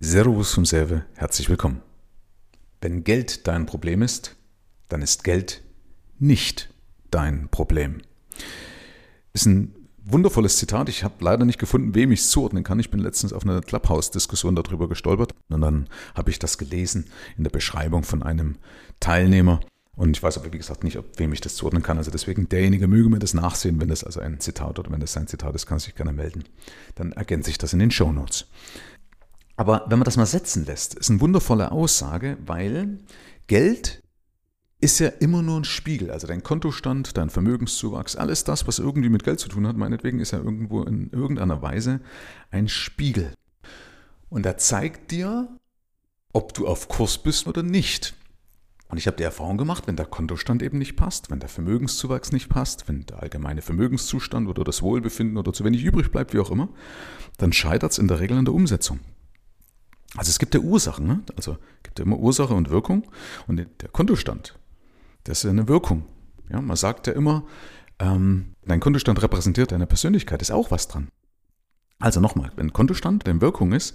Servus vom Serve, herzlich willkommen. Wenn Geld dein Problem ist, dann ist Geld nicht dein Problem. Ist ein wundervolles Zitat. Ich habe leider nicht gefunden, wem ich es zuordnen kann. Ich bin letztens auf einer Clubhouse-Diskussion darüber gestolpert und dann habe ich das gelesen in der Beschreibung von einem Teilnehmer. Und ich weiß aber, wie gesagt, nicht, ob wem ich das zuordnen kann. Also deswegen, derjenige möge mir das nachsehen, wenn das also ein Zitat oder wenn das sein Zitat ist, kann sich gerne melden. Dann ergänze ich das in den Show Notes. Aber wenn man das mal setzen lässt, ist eine wundervolle Aussage, weil Geld ist ja immer nur ein Spiegel. Also dein Kontostand, dein Vermögenszuwachs, alles das, was irgendwie mit Geld zu tun hat, meinetwegen ist ja irgendwo in irgendeiner Weise ein Spiegel. Und er zeigt dir, ob du auf Kurs bist oder nicht. Und ich habe die Erfahrung gemacht, wenn der Kontostand eben nicht passt, wenn der Vermögenszuwachs nicht passt, wenn der allgemeine Vermögenszustand oder das Wohlbefinden oder zu wenig übrig bleibt, wie auch immer, dann scheitert es in der Regel an der Umsetzung. Also es gibt ja Ursachen, ne? also es gibt ja immer Ursache und Wirkung und der Kontostand, das ist ja eine Wirkung. Ja, man sagt ja immer, ähm, dein Kontostand repräsentiert deine Persönlichkeit, ist auch was dran. Also nochmal, wenn Kontostand eine Wirkung ist,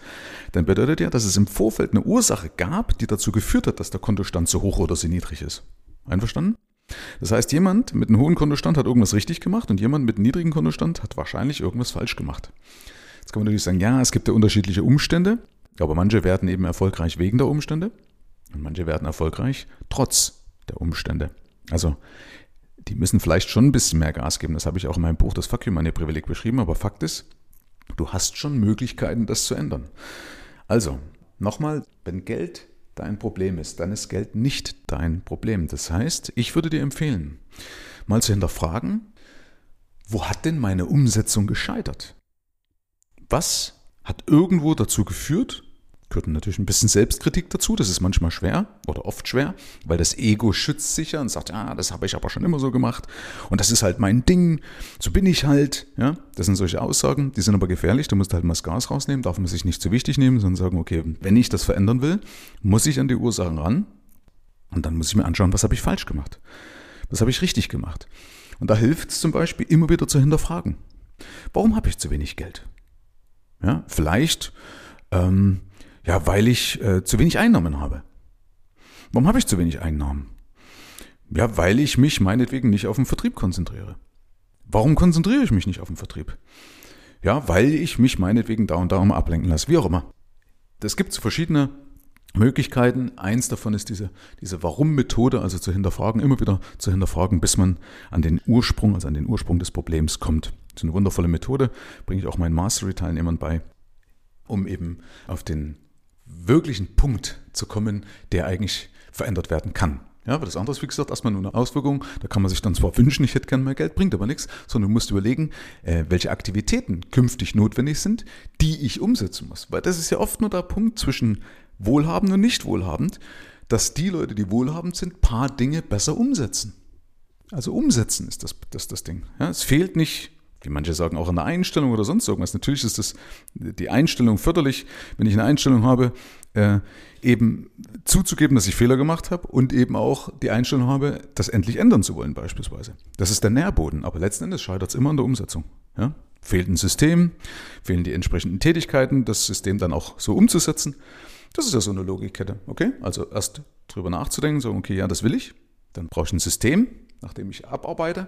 dann bedeutet ja, dass es im Vorfeld eine Ursache gab, die dazu geführt hat, dass der Kontostand so hoch oder so niedrig ist. Einverstanden? Das heißt, jemand mit einem hohen Kontostand hat irgendwas richtig gemacht und jemand mit einem niedrigen Kontostand hat wahrscheinlich irgendwas falsch gemacht. Jetzt kann man natürlich sagen, ja, es gibt ja unterschiedliche Umstände, aber manche werden eben erfolgreich wegen der Umstände und manche werden erfolgreich trotz der Umstände. Also die müssen vielleicht schon ein bisschen mehr Gas geben. Das habe ich auch in meinem Buch Das Fuck You Money Privileg beschrieben, aber Fakt ist, Du hast schon Möglichkeiten, das zu ändern. Also, nochmal, wenn Geld dein Problem ist, dann ist Geld nicht dein Problem. Das heißt, ich würde dir empfehlen, mal zu hinterfragen, wo hat denn meine Umsetzung gescheitert? Was hat irgendwo dazu geführt, gehört natürlich ein bisschen Selbstkritik dazu. Das ist manchmal schwer oder oft schwer, weil das Ego schützt sich ja und sagt, ja, das habe ich aber schon immer so gemacht und das ist halt mein Ding, so bin ich halt. Ja, das sind solche Aussagen, die sind aber gefährlich. Da musst du halt mal das Gas rausnehmen, darf man sich nicht zu wichtig nehmen, sondern sagen, okay, wenn ich das verändern will, muss ich an die Ursachen ran und dann muss ich mir anschauen, was habe ich falsch gemacht, was habe ich richtig gemacht. Und da hilft es zum Beispiel immer wieder zu hinterfragen. Warum habe ich zu wenig Geld? Ja, vielleicht ähm, ja, weil ich äh, zu wenig Einnahmen habe. Warum habe ich zu wenig Einnahmen? Ja, weil ich mich meinetwegen nicht auf den Vertrieb konzentriere. Warum konzentriere ich mich nicht auf den Vertrieb? Ja, weil ich mich meinetwegen da und da mal ablenken lasse, wie auch immer. Es gibt verschiedene Möglichkeiten. Eins davon ist diese, diese Warum-Methode, also zu hinterfragen, immer wieder zu hinterfragen, bis man an den Ursprung, also an den Ursprung des Problems kommt. Das ist eine wundervolle Methode, bringe ich auch meinen Mastery-Teilnehmern bei, um eben auf den wirklichen Punkt zu kommen, der eigentlich verändert werden kann. Ja, aber das andere ist, wie gesagt, erstmal nur eine Auswirkung. Da kann man sich dann zwar wünschen, ich hätte gern mehr Geld, bringt aber nichts, sondern du musst überlegen, äh, welche Aktivitäten künftig notwendig sind, die ich umsetzen muss. Weil das ist ja oft nur der Punkt zwischen wohlhabend und nicht wohlhabend, dass die Leute, die wohlhabend sind, paar Dinge besser umsetzen. Also umsetzen ist das das, das Ding. Ja, es fehlt nicht wie manche sagen, auch an der Einstellung oder sonst irgendwas. Natürlich ist das die Einstellung förderlich, wenn ich eine Einstellung habe, äh, eben zuzugeben, dass ich Fehler gemacht habe und eben auch die Einstellung habe, das endlich ändern zu wollen beispielsweise. Das ist der Nährboden, aber letzten Endes scheitert es immer an der Umsetzung. Ja? Fehlt ein System, fehlen die entsprechenden Tätigkeiten, das System dann auch so umzusetzen. Das ist ja so eine Logikkette. Okay, also erst drüber nachzudenken, so, okay, ja, das will ich. Dann brauche ich ein System, nachdem ich abarbeite.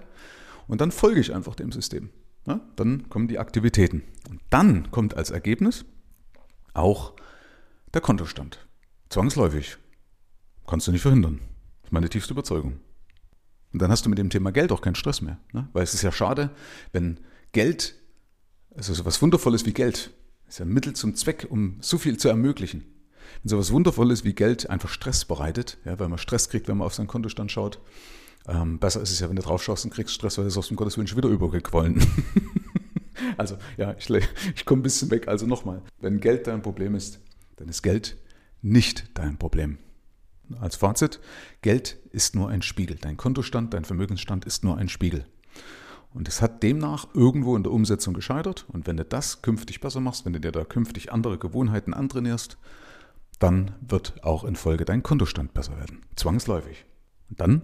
Und dann folge ich einfach dem System. Ja, dann kommen die Aktivitäten. Und dann kommt als Ergebnis auch der Kontostand. Zwangsläufig. Kannst du nicht verhindern. Das ist meine tiefste Überzeugung. Und dann hast du mit dem Thema Geld auch keinen Stress mehr. Ne? Weil es ist ja schade, wenn Geld, also so was Wundervolles wie Geld, ist ja ein Mittel zum Zweck, um so viel zu ermöglichen. Wenn so was Wundervolles wie Geld einfach Stress bereitet, ja, weil man Stress kriegt, wenn man auf seinen Kontostand schaut, ähm, besser ist es ja, wenn du drauf schaust und kriegst Stress, weil du sagst, um Gottes wieder übergequollen. also ja, ich, ich komme ein bisschen weg. Also nochmal, wenn Geld dein Problem ist, dann ist Geld nicht dein Problem. Als Fazit, Geld ist nur ein Spiegel. Dein Kontostand, dein Vermögensstand ist nur ein Spiegel. Und es hat demnach irgendwo in der Umsetzung gescheitert. Und wenn du das künftig besser machst, wenn du dir da künftig andere Gewohnheiten antrainierst, dann wird auch in Folge dein Kontostand besser werden. Zwangsläufig. Und dann